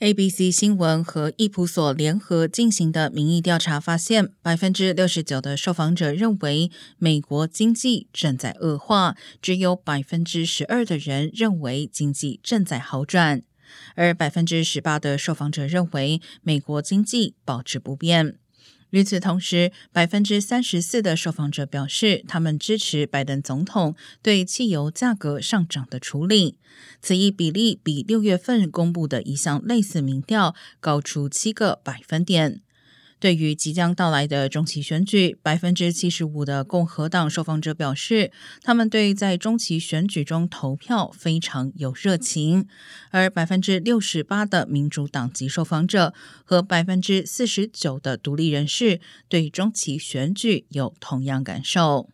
ABC 新闻和易普所联合进行的民意调查发现，百分之六十九的受访者认为美国经济正在恶化，只有百分之十二的人认为经济正在好转，而百分之十八的受访者认为美国经济保持不变。与此同时，百分之三十四的受访者表示，他们支持拜登总统对汽油价格上涨的处理。此一比例比六月份公布的一项类似民调高出七个百分点。对于即将到来的中期选举，百分之七十五的共和党受访者表示，他们对在中期选举中投票非常有热情；而百分之六十八的民主党籍受访者和百分之四十九的独立人士对中期选举有同样感受。